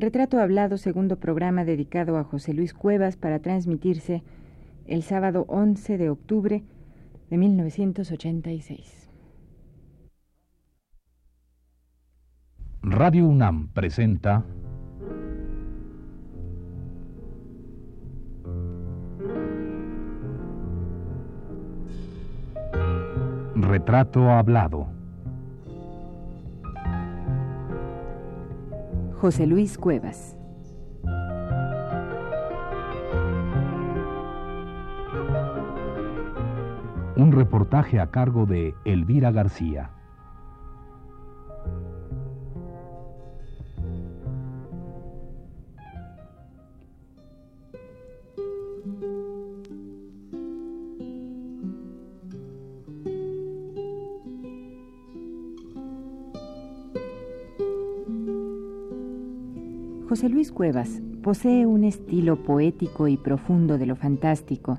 Retrato Hablado, segundo programa dedicado a José Luis Cuevas para transmitirse el sábado 11 de octubre de 1986. Radio UNAM presenta Retrato Hablado. José Luis Cuevas. Un reportaje a cargo de Elvira García. José Luis Cuevas posee un estilo poético y profundo de lo fantástico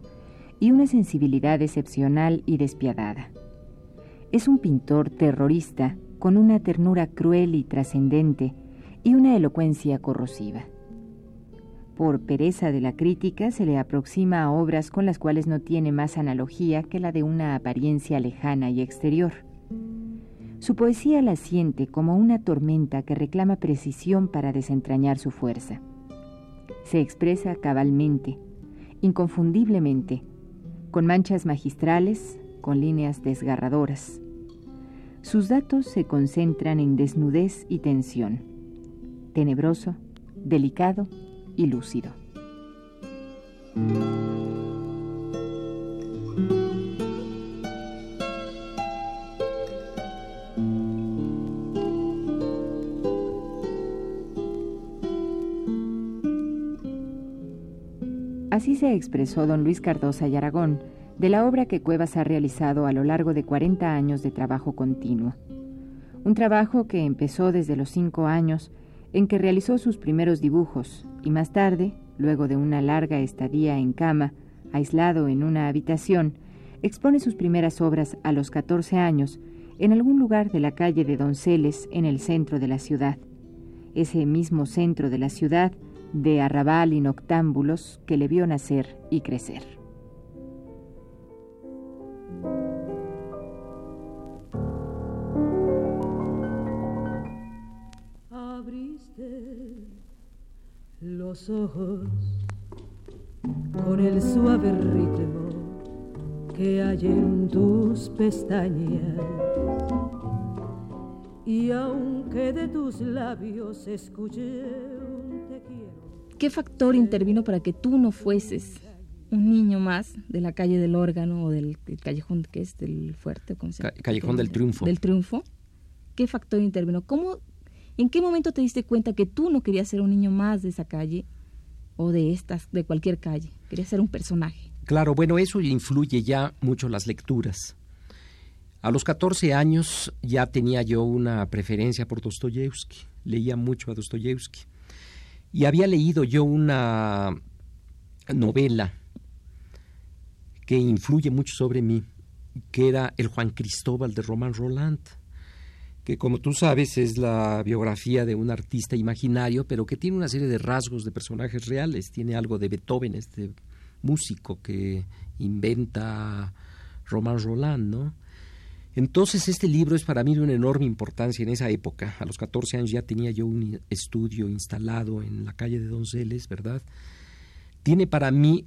y una sensibilidad excepcional y despiadada. Es un pintor terrorista con una ternura cruel y trascendente y una elocuencia corrosiva. Por pereza de la crítica se le aproxima a obras con las cuales no tiene más analogía que la de una apariencia lejana y exterior. Su poesía la siente como una tormenta que reclama precisión para desentrañar su fuerza. Se expresa cabalmente, inconfundiblemente, con manchas magistrales, con líneas desgarradoras. Sus datos se concentran en desnudez y tensión, tenebroso, delicado y lúcido. Así se expresó don Luis Cardosa y Aragón de la obra que Cuevas ha realizado a lo largo de 40 años de trabajo continuo. Un trabajo que empezó desde los cinco años, en que realizó sus primeros dibujos, y más tarde, luego de una larga estadía en cama, aislado en una habitación, expone sus primeras obras a los 14 años en algún lugar de la calle de Donceles en el centro de la ciudad. Ese mismo centro de la ciudad de arrabal y noctámbulos que le vio nacer y crecer. Abriste los ojos con el suave ritmo que hay en tus pestañas. Y aunque de tus labios escuché ¿Qué factor intervino para que tú no fueses un niño más de la calle del órgano o del, callejón que es del fuerte? callejón del triunfo. Del triunfo. ¿Qué factor intervino? ¿Cómo, ¿En qué momento te diste cuenta que tú no querías ser un niño más de esa calle o de estas, de cualquier calle? Querías ser un personaje. Claro, bueno, eso influye ya mucho las lecturas. A los 14 años ya tenía yo una preferencia por Dostoyevsky. Leía mucho a Dostoyevsky. Y había leído yo una novela que influye mucho sobre mí, que era El Juan Cristóbal de Román Roland, que como tú sabes es la biografía de un artista imaginario, pero que tiene una serie de rasgos de personajes reales. Tiene algo de Beethoven, este músico que inventa Román Roland, ¿no? Entonces este libro es para mí de una enorme importancia en esa época. A los 14 años ya tenía yo un estudio instalado en la calle de Donceles, ¿verdad? Tiene para mí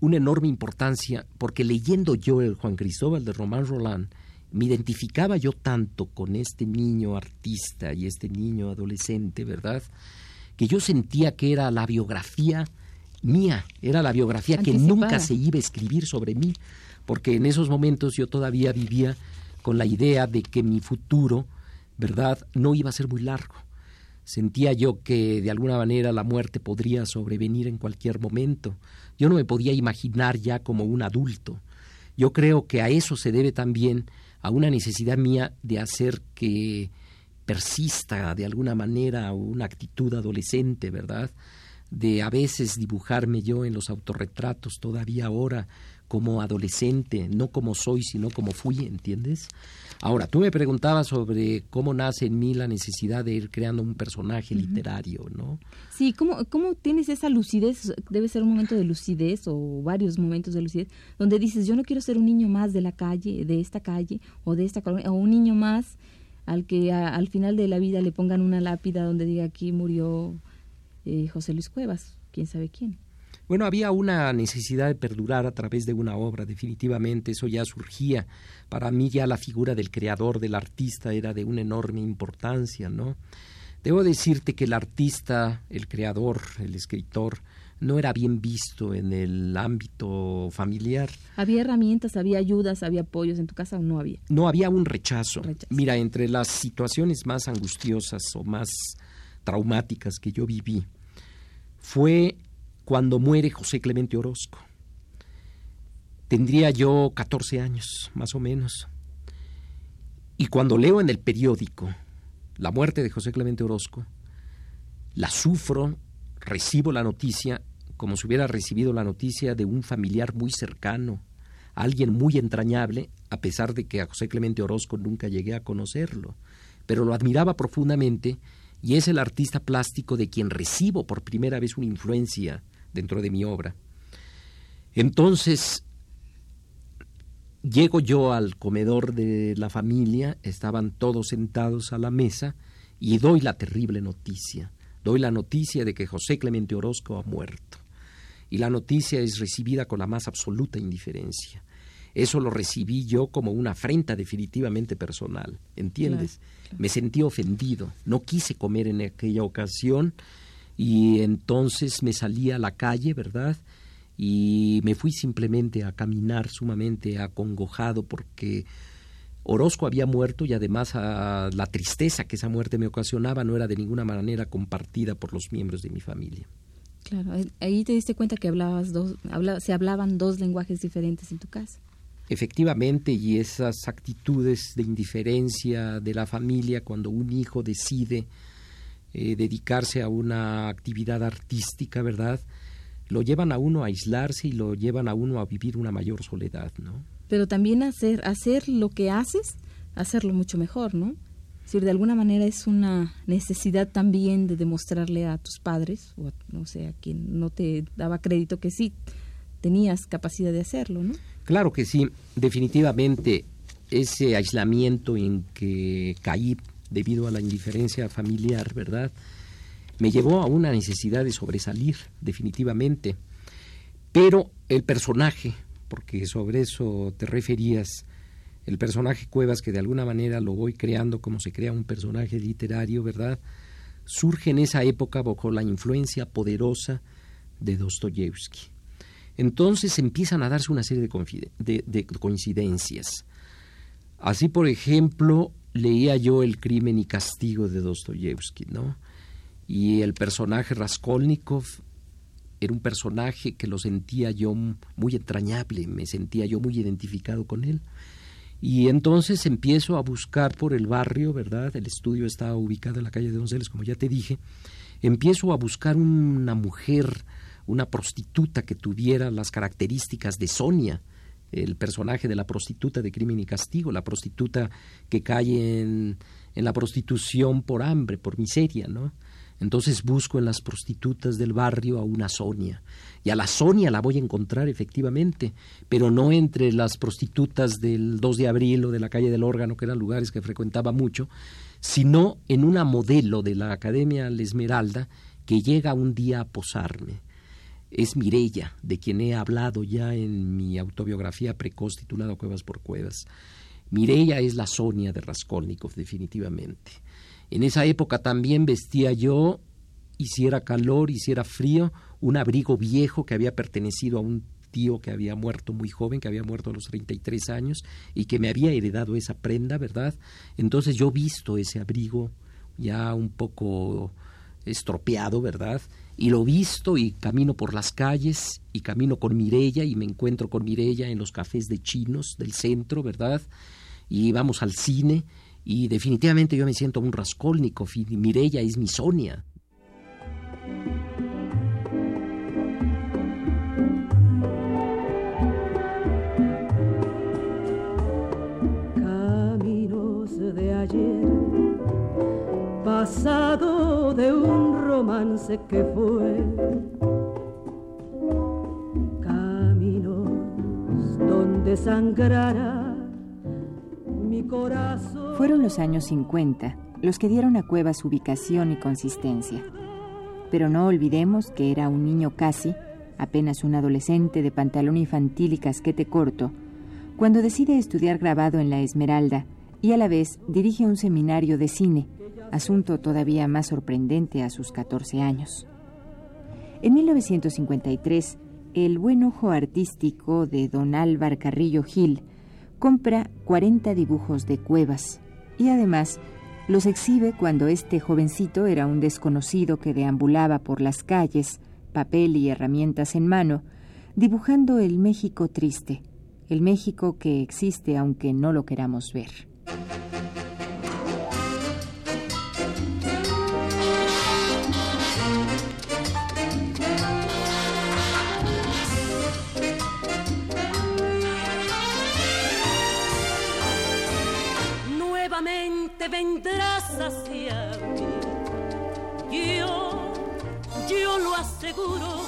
una enorme importancia porque leyendo yo el Juan Cristóbal de Román Roland, me identificaba yo tanto con este niño artista y este niño adolescente, ¿verdad? Que yo sentía que era la biografía mía, era la biografía que nunca se iba a escribir sobre mí, porque en esos momentos yo todavía vivía con la idea de que mi futuro, ¿verdad?, no iba a ser muy largo. Sentía yo que de alguna manera la muerte podría sobrevenir en cualquier momento. Yo no me podía imaginar ya como un adulto. Yo creo que a eso se debe también a una necesidad mía de hacer que persista de alguna manera una actitud adolescente, ¿verdad? de a veces dibujarme yo en los autorretratos todavía ahora como adolescente, no como soy, sino como fui, ¿entiendes? Ahora, tú me preguntabas sobre cómo nace en mí la necesidad de ir creando un personaje literario, ¿no? Sí, ¿cómo, ¿cómo tienes esa lucidez? Debe ser un momento de lucidez o varios momentos de lucidez, donde dices, yo no quiero ser un niño más de la calle, de esta calle o de esta colonia, o un niño más al que al final de la vida le pongan una lápida donde diga aquí murió eh, José Luis Cuevas, quién sabe quién. Bueno, había una necesidad de perdurar a través de una obra, definitivamente, eso ya surgía. Para mí ya la figura del creador, del artista, era de una enorme importancia, ¿no? Debo decirte que el artista, el creador, el escritor, no era bien visto en el ámbito familiar. ¿Había herramientas, había ayudas, había apoyos en tu casa o no había? No había un rechazo. Mira, entre las situaciones más angustiosas o más traumáticas que yo viví, fue cuando muere José Clemente Orozco. Tendría yo 14 años, más o menos. Y cuando leo en el periódico la muerte de José Clemente Orozco, la sufro, recibo la noticia como si hubiera recibido la noticia de un familiar muy cercano, alguien muy entrañable, a pesar de que a José Clemente Orozco nunca llegué a conocerlo, pero lo admiraba profundamente y es el artista plástico de quien recibo por primera vez una influencia dentro de mi obra. Entonces, llego yo al comedor de la familia, estaban todos sentados a la mesa y doy la terrible noticia. Doy la noticia de que José Clemente Orozco ha muerto. Y la noticia es recibida con la más absoluta indiferencia. Eso lo recibí yo como una afrenta definitivamente personal, ¿entiendes? Me sentí ofendido, no quise comer en aquella ocasión y entonces me salí a la calle, ¿verdad? Y me fui simplemente a caminar sumamente acongojado porque Orozco había muerto y además a la tristeza que esa muerte me ocasionaba no era de ninguna manera compartida por los miembros de mi familia. Claro, ahí te diste cuenta que hablabas dos, se hablaban dos lenguajes diferentes en tu casa. Efectivamente, y esas actitudes de indiferencia de la familia cuando un hijo decide eh, dedicarse a una actividad artística, ¿verdad? Lo llevan a uno a aislarse y lo llevan a uno a vivir una mayor soledad, ¿no? Pero también hacer, hacer lo que haces, hacerlo mucho mejor, ¿no? Es decir, de alguna manera es una necesidad también de demostrarle a tus padres, o no sé, a quien no te daba crédito que sí tenías capacidad de hacerlo, ¿no? Claro que sí, definitivamente ese aislamiento en que caí debido a la indiferencia familiar, ¿verdad? Me llevó a una necesidad de sobresalir, definitivamente. Pero el personaje, porque sobre eso te referías, el personaje Cuevas, que de alguna manera lo voy creando como se crea un personaje literario, ¿verdad? Surge en esa época bajo la influencia poderosa de Dostoyevsky. Entonces empiezan a darse una serie de, de coincidencias. Así, por ejemplo, leía yo El crimen y castigo de Dostoyevsky, ¿no? Y el personaje Raskolnikov era un personaje que lo sentía yo muy entrañable, me sentía yo muy identificado con él. Y entonces empiezo a buscar por el barrio, ¿verdad? El estudio estaba ubicado en la calle de Donceles, como ya te dije. Empiezo a buscar una mujer, una prostituta que tuviera las características de Sonia, el personaje de la prostituta de crimen y castigo, la prostituta que cae en, en la prostitución por hambre, por miseria, ¿no? Entonces busco en las prostitutas del barrio a una Sonia. Y a la Sonia la voy a encontrar efectivamente, pero no entre las prostitutas del 2 de abril o de la calle del órgano, que eran lugares que frecuentaba mucho, sino en una modelo de la Academia La Esmeralda que llega un día a posarme es Mirella, de quien he hablado ya en mi autobiografía precoz titulada Cuevas por Cuevas. Mirella es la Sonia de Raskolnikov, definitivamente. En esa época también vestía yo, hiciera calor, hiciera frío, un abrigo viejo que había pertenecido a un tío que había muerto muy joven, que había muerto a los 33 años y que me había heredado esa prenda, ¿verdad? Entonces yo visto ese abrigo ya un poco estropeado, ¿verdad? Y lo visto y camino por las calles y camino con Mirella y me encuentro con Mirella en los cafés de chinos del centro, ¿verdad? Y vamos al cine y definitivamente yo me siento un Raskolnikov y Mirella es mi Sonia. Fueron los años 50 los que dieron a Cuevas ubicación y consistencia. Pero no olvidemos que era un niño casi, apenas un adolescente de pantalón infantil y casquete corto, cuando decide estudiar grabado en la Esmeralda y a la vez dirige un seminario de cine, asunto todavía más sorprendente a sus 14 años. En 1953, el buen ojo artístico de don Álvar Carrillo Gil compra 40 dibujos de cuevas y además los exhibe cuando este jovencito era un desconocido que deambulaba por las calles, papel y herramientas en mano, dibujando el México triste, el México que existe aunque no lo queramos ver. Hacia mí. Yo, yo lo aseguro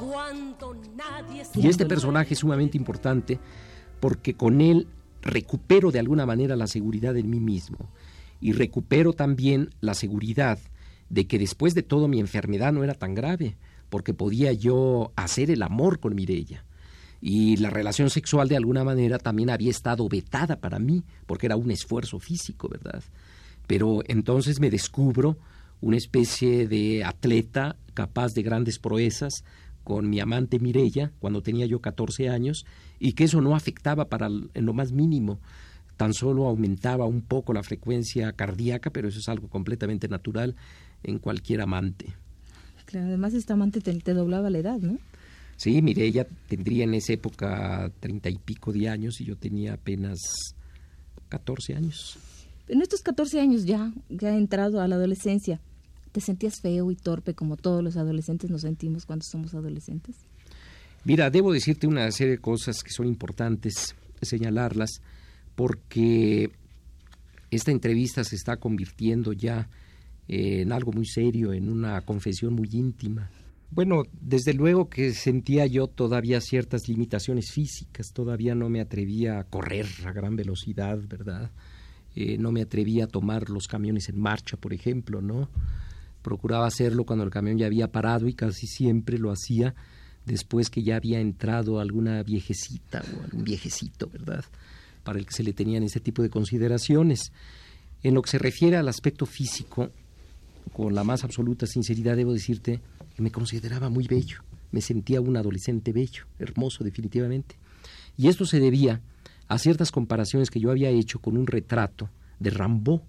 cuando nadie Y este personaje es sumamente importante porque con él recupero de alguna manera la seguridad en mí mismo y recupero también la seguridad de que después de todo mi enfermedad no era tan grave, porque podía yo hacer el amor con Mirella. Y la relación sexual de alguna manera también había estado vetada para mí, porque era un esfuerzo físico, ¿verdad? Pero entonces me descubro una especie de atleta capaz de grandes proezas, con mi amante Mirella cuando tenía yo 14 años y que eso no afectaba para en lo más mínimo, tan solo aumentaba un poco la frecuencia cardíaca, pero eso es algo completamente natural en cualquier amante. Claro, además esta amante te, doblaba la edad, ¿no? Sí, Mirella tendría en esa época treinta y pico de años y yo tenía apenas 14 años. En estos 14 años ya, que ha entrado a la adolescencia, ¿Te sentías feo y torpe como todos los adolescentes nos sentimos cuando somos adolescentes? Mira, debo decirte una serie de cosas que son importantes señalarlas porque esta entrevista se está convirtiendo ya en algo muy serio, en una confesión muy íntima. Bueno, desde luego que sentía yo todavía ciertas limitaciones físicas, todavía no me atrevía a correr a gran velocidad, ¿verdad? Eh, no me atrevía a tomar los camiones en marcha, por ejemplo, ¿no? procuraba hacerlo cuando el camión ya había parado y casi siempre lo hacía después que ya había entrado alguna viejecita o algún viejecito, ¿verdad? Para el que se le tenían ese tipo de consideraciones. En lo que se refiere al aspecto físico, con la más absoluta sinceridad debo decirte que me consideraba muy bello, me sentía un adolescente bello, hermoso definitivamente. Y esto se debía a ciertas comparaciones que yo había hecho con un retrato de Rambaud,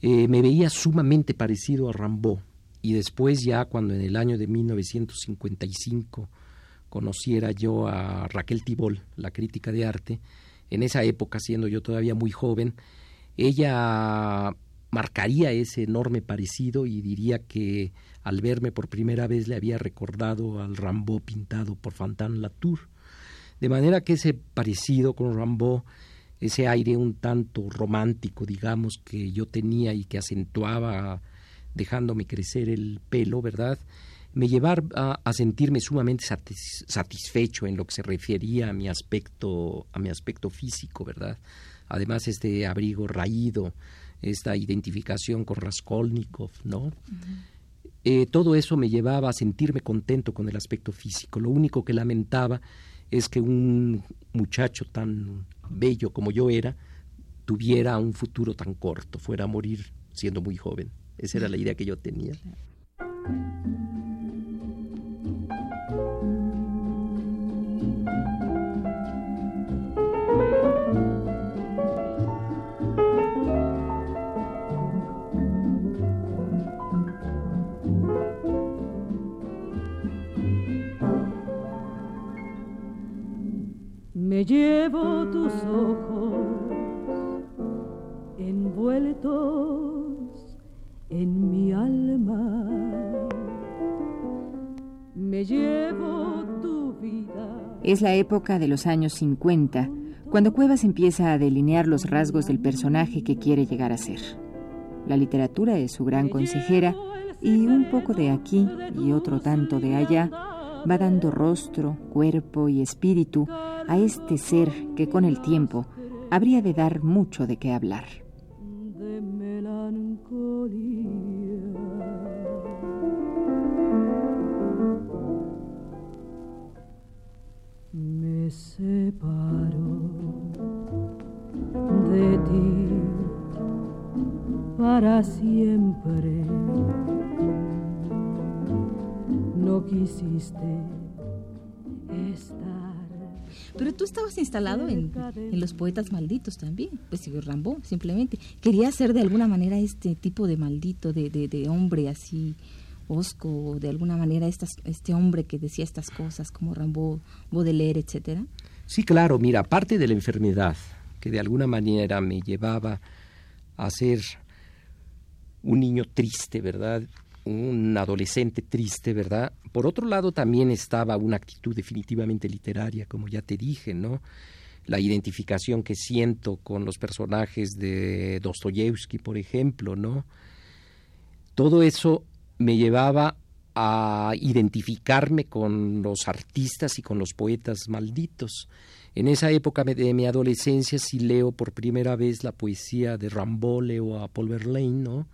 eh, me veía sumamente parecido a Rambaud y después ya cuando en el año de 1955 conociera yo a Raquel Tibol, la crítica de arte, en esa época siendo yo todavía muy joven, ella marcaría ese enorme parecido y diría que al verme por primera vez le había recordado al Rambaud pintado por Fantin Latour. De manera que ese parecido con Rambaud ese aire un tanto romántico, digamos, que yo tenía y que acentuaba dejándome crecer el pelo, ¿verdad? Me llevaba a, sentirme sumamente satisfecho en lo que se refería a mi aspecto, a mi aspecto físico, ¿verdad? Además, este abrigo raído, esta identificación con Raskolnikov, ¿no? Eh, todo eso me llevaba a sentirme contento con el aspecto físico. Lo único que lamentaba es que un muchacho tan bello como yo era, tuviera un futuro tan corto, fuera a morir siendo muy joven. Esa era la idea que yo tenía. Me llevo tus ojos envueltos en mi alma. Me llevo tu vida. Es la época de los años 50, cuando Cuevas empieza a delinear los rasgos del personaje que quiere llegar a ser. La literatura es su gran consejera y un poco de aquí y otro tanto de allá va dando rostro, cuerpo y espíritu a este ser que con el tiempo habría de dar mucho de qué hablar. Me separo de ti para siempre. No quisiste. Pero tú estabas instalado en, los poetas malditos también, pues Rambo, simplemente. Quería ser de alguna manera este tipo de maldito, de, de, hombre así osco, de alguna manera estas, este hombre que decía estas cosas como Rambo, Baudelaire, etcétera. Sí, claro, mira, aparte de la enfermedad, que de alguna manera me llevaba a ser un niño triste, ¿verdad? Un adolescente triste, ¿verdad? Por otro lado, también estaba una actitud definitivamente literaria, como ya te dije, ¿no? La identificación que siento con los personajes de Dostoyevsky, por ejemplo, ¿no? Todo eso me llevaba a identificarme con los artistas y con los poetas malditos. En esa época de mi adolescencia sí leo por primera vez la poesía de Rimbaud, leo a Paul Verlaine, ¿no?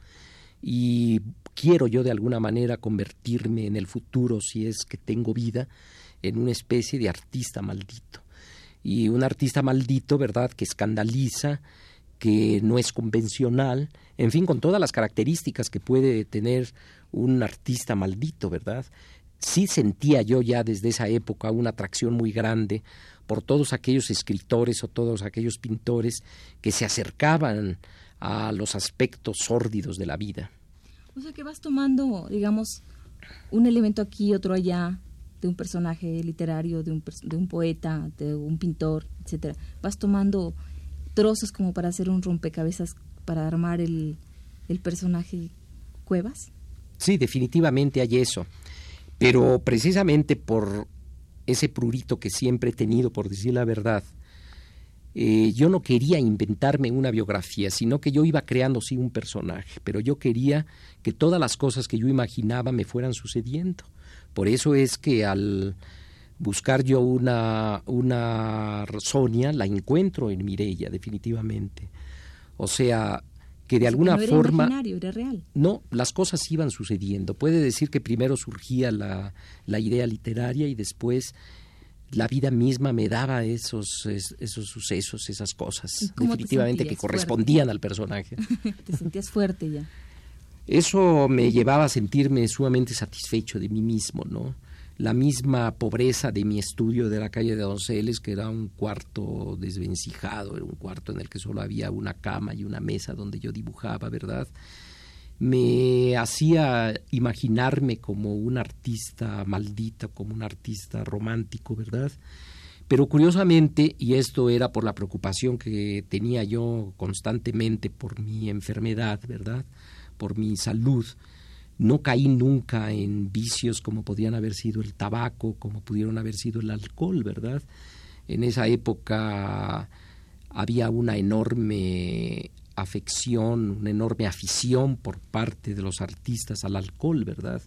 Y quiero yo de alguna manera convertirme en el futuro, si es que tengo vida, en una especie de artista maldito. Y un artista maldito, ¿verdad?, que escandaliza, que no es convencional, en fin, con todas las características que puede tener un artista maldito, ¿verdad? Sí sentía yo ya desde esa época una atracción muy grande por todos aquellos escritores o todos aquellos pintores que se acercaban a los aspectos sórdidos de la vida. O sea que vas tomando, digamos, un elemento aquí, otro allá, de un personaje literario, de un, de un poeta, de un pintor, etcétera. Vas tomando trozos como para hacer un rompecabezas, para armar el, el personaje Cuevas. Sí, definitivamente hay eso. Pero precisamente por ese prurito que siempre he tenido, por decir la verdad, eh, yo no quería inventarme una biografía, sino que yo iba creando sí un personaje, pero yo quería que todas las cosas que yo imaginaba me fueran sucediendo. Por eso es que al buscar yo una, una Sonia, la encuentro en Mirella, definitivamente. O sea, que de alguna forma... Era real. No, las cosas iban sucediendo. Puede decir que primero surgía la, la idea literaria y después la vida misma me daba esos, esos sucesos, esas cosas, definitivamente que correspondían al personaje. te sentías fuerte ya. Eso me llevaba a sentirme sumamente satisfecho de mí mismo, ¿no? La misma pobreza de mi estudio de la calle de Donceles, que era un cuarto desvencijado, era un cuarto en el que solo había una cama y una mesa donde yo dibujaba, ¿verdad? Me hacía imaginarme como un artista maldito, como un artista romántico, ¿verdad? Pero curiosamente, y esto era por la preocupación que tenía yo constantemente por mi enfermedad, ¿verdad? Por mi salud, no caí nunca en vicios como podían haber sido el tabaco, como pudieron haber sido el alcohol, ¿verdad? En esa época había una enorme afección, una enorme afición por parte de los artistas al alcohol, ¿verdad?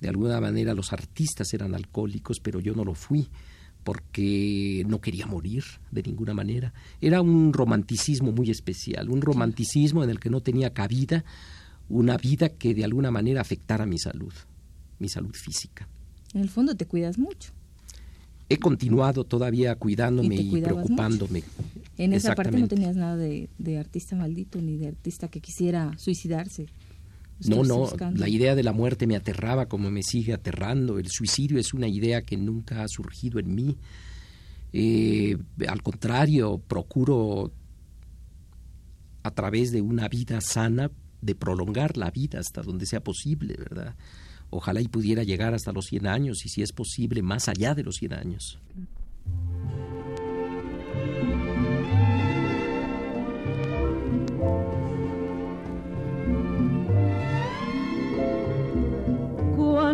De alguna manera los artistas eran alcohólicos, pero yo no lo fui porque no quería morir de ninguna manera. Era un romanticismo muy especial, un romanticismo en el que no tenía cabida una vida que de alguna manera afectara mi salud, mi salud física. En el fondo te cuidas mucho he continuado todavía cuidándome y, preocupándome. En esa parte no tenías nada de, artista maldito ni de artista que quisiera suicidarse. No, no, la idea de la muerte me aterraba como me sigue aterrando. El suicidio es una idea que nunca ha surgido en mí. Eh, al contrario, procuro a través de una vida sana de prolongar la vida hasta donde sea posible, ¿verdad? Ojalá y pudiera llegar hasta los 100 años y si es posible más allá de los 100 años.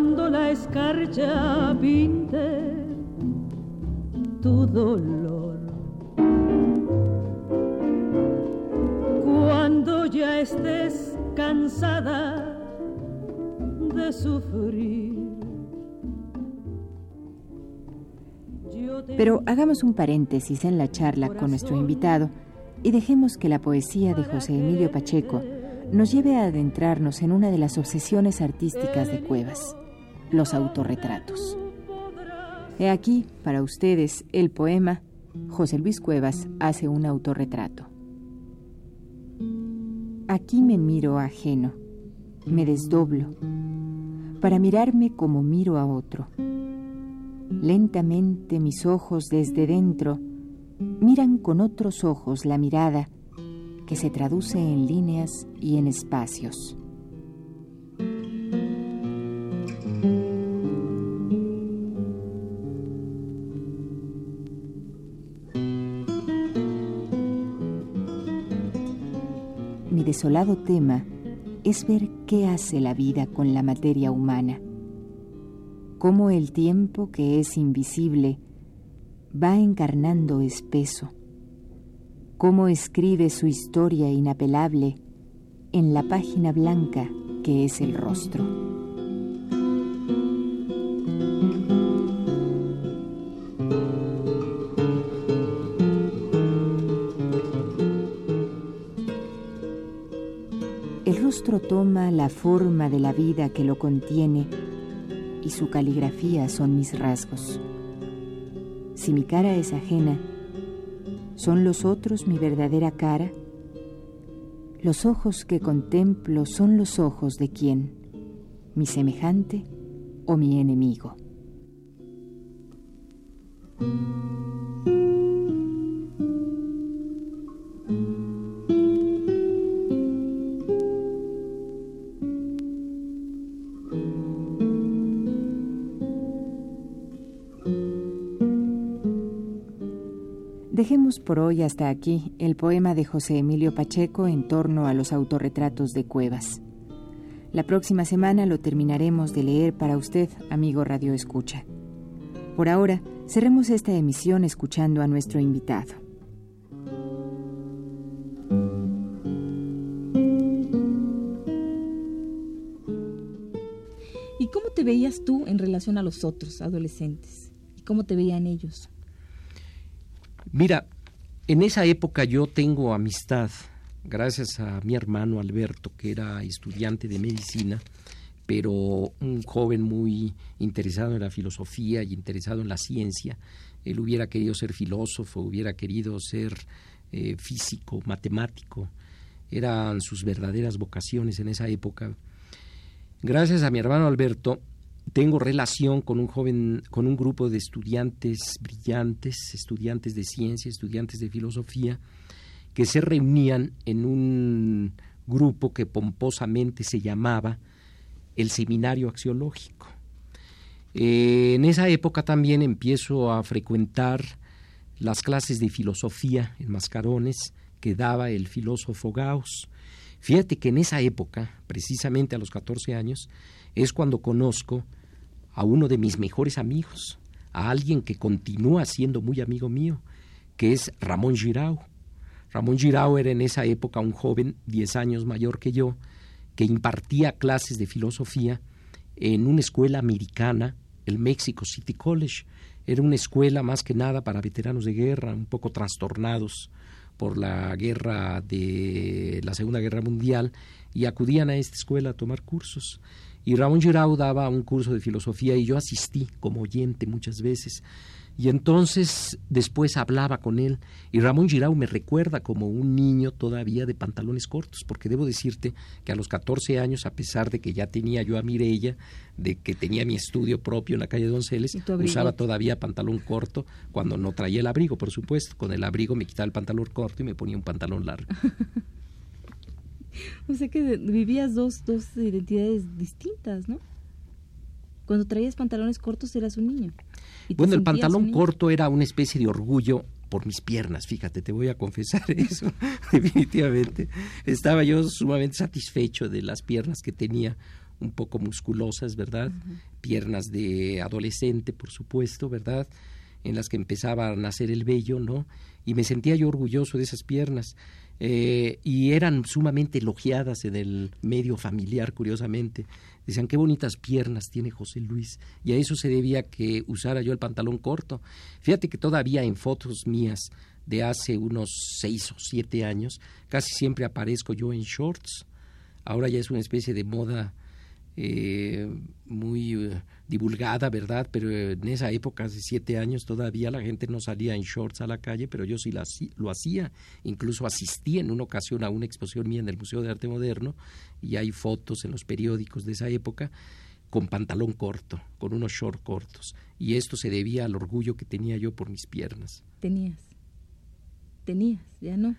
Cuando la escarcha pinte tu dolor, cuando ya estés cansada de sufrir. Pero hagamos un paréntesis en la charla con nuestro invitado y dejemos que la poesía de José Emilio Pacheco nos lleve a adentrarnos en una de las obsesiones artísticas de Cuevas, los autorretratos. He aquí, para ustedes, el poema José Luis Cuevas hace un autorretrato. Aquí me miro ajeno, me desdoblo, para mirarme como miro a otro. Lentamente mis ojos desde dentro miran con otros ojos la mirada que se traduce en líneas y en espacios. Mi desolado tema es ver qué hace la vida con la materia humana, cómo el tiempo que es invisible va encarnando espeso, cómo escribe su historia inapelable en la página blanca que es el rostro. Toma la forma de la vida que lo contiene y su caligrafía son mis rasgos. Si mi cara es ajena, ¿son los otros mi verdadera cara? Los ojos que contemplo son los ojos de quién, mi semejante o mi enemigo. Por hoy hasta aquí el poema de José Emilio Pacheco en torno a los autorretratos de Cuevas. La próxima semana lo terminaremos de leer para usted, amigo Radio Escucha. Por ahora, cerremos esta emisión escuchando a nuestro invitado. ¿Y cómo te veías tú en relación a los otros adolescentes? ¿Y cómo te veían ellos? Mira, en esa época yo tengo amistad, gracias a mi hermano Alberto, que era estudiante de medicina, pero un joven muy interesado en la filosofía y interesado en la ciencia. Él hubiera querido ser filósofo, hubiera querido ser eh, físico, matemático. Eran sus verdaderas vocaciones en esa época. Gracias a mi hermano Alberto, tengo relación con un joven, con un grupo de estudiantes brillantes, estudiantes de ciencia, estudiantes de filosofía, que se reunían en un grupo que pomposamente se llamaba el Seminario Axiológico. Eh, en esa época también empiezo a frecuentar las clases de filosofía en Mascarones que daba el filósofo Gauss. Fíjate que en esa época, precisamente a los 14 años, es cuando conozco a uno de mis mejores amigos, a alguien que continúa siendo muy amigo mío, que es Ramón Girau. Ramón Girau era en esa época un joven 10 años mayor que yo, que impartía clases de filosofía en una escuela americana, el Mexico City College. Era una escuela más que nada para veteranos de guerra, un poco trastornados por la guerra de la Segunda Guerra Mundial, y acudían a esta escuela a tomar cursos. Y Ramón Girau daba un curso de filosofía y yo asistí como oyente muchas veces. Y entonces después hablaba con él y Ramón Girau me recuerda como un niño todavía de pantalones cortos, porque debo decirte que a los 14 años, a pesar de que ya tenía yo a Mirella, de que tenía mi estudio propio en la calle Donceles, usaba todavía pantalón corto cuando no traía el abrigo, por supuesto. Con el abrigo me quitaba el pantalón corto y me ponía un pantalón largo. O sea que vivías dos, dos identidades distintas, ¿no? Cuando traías pantalones cortos eras un niño. Bueno, el pantalón corto era una especie de orgullo por mis piernas, fíjate, te voy a confesar eso, definitivamente. Estaba yo sumamente satisfecho de las piernas que tenía, un poco musculosas, ¿verdad? Piernas de adolescente, por supuesto, ¿verdad? en las que empezaba a nacer el vello, ¿no? Y me sentía yo orgulloso de esas piernas. Eh, y eran sumamente elogiadas en el medio familiar, curiosamente. Decían, qué bonitas piernas tiene José Luis. Y a eso se debía que usara yo el pantalón corto. Fíjate que todavía en fotos mías de hace unos seis o siete años, casi siempre aparezco yo en shorts. Ahora ya es una especie de moda eh, muy eh, divulgada, ¿verdad? Pero en esa época, hace siete años, todavía la gente no salía en shorts a la calle, pero yo sí lo hacía. Incluso asistí en una ocasión a una exposición mía en el Museo de Arte Moderno y hay fotos en los periódicos de esa época con pantalón corto, con unos shorts cortos. Y esto se debía al orgullo que tenía yo por mis piernas. Tenías. Tenías, ya no.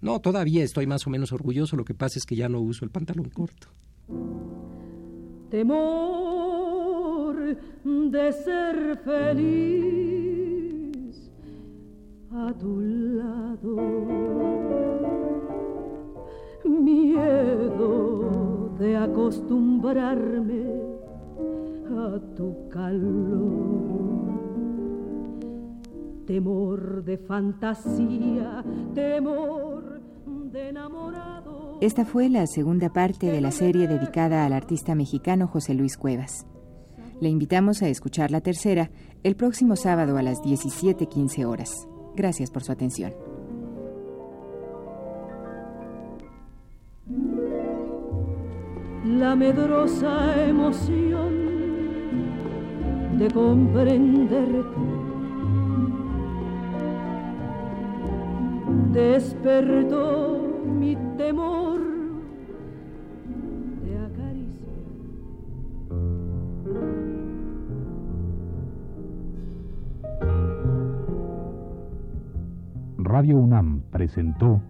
No, todavía estoy más o menos orgulloso, lo que pasa es que ya no uso el pantalón corto temor de ser feliz a tu lado, miedo de acostumbrarme a tu calor, temor de fantasía, temor de enamorado esta fue la segunda parte de la serie dedicada al artista mexicano José Luis Cuevas. Le invitamos a escuchar la tercera el próximo sábado a las 17:15 horas. Gracias por su atención. La medrosa emoción de comprenderte despertó mi temor de acaricia. Radio UNAM presentó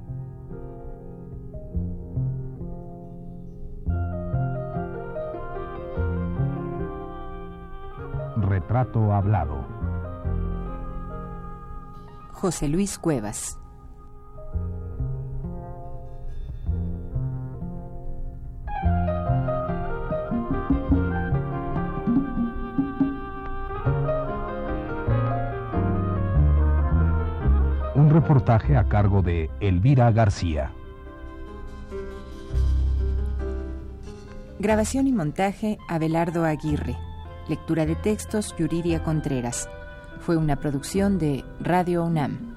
Retrato Hablado. José Luis Cuevas. A cargo de Elvira García. Grabación y montaje Abelardo Aguirre. Lectura de textos Yuridia Contreras. Fue una producción de Radio UNAM.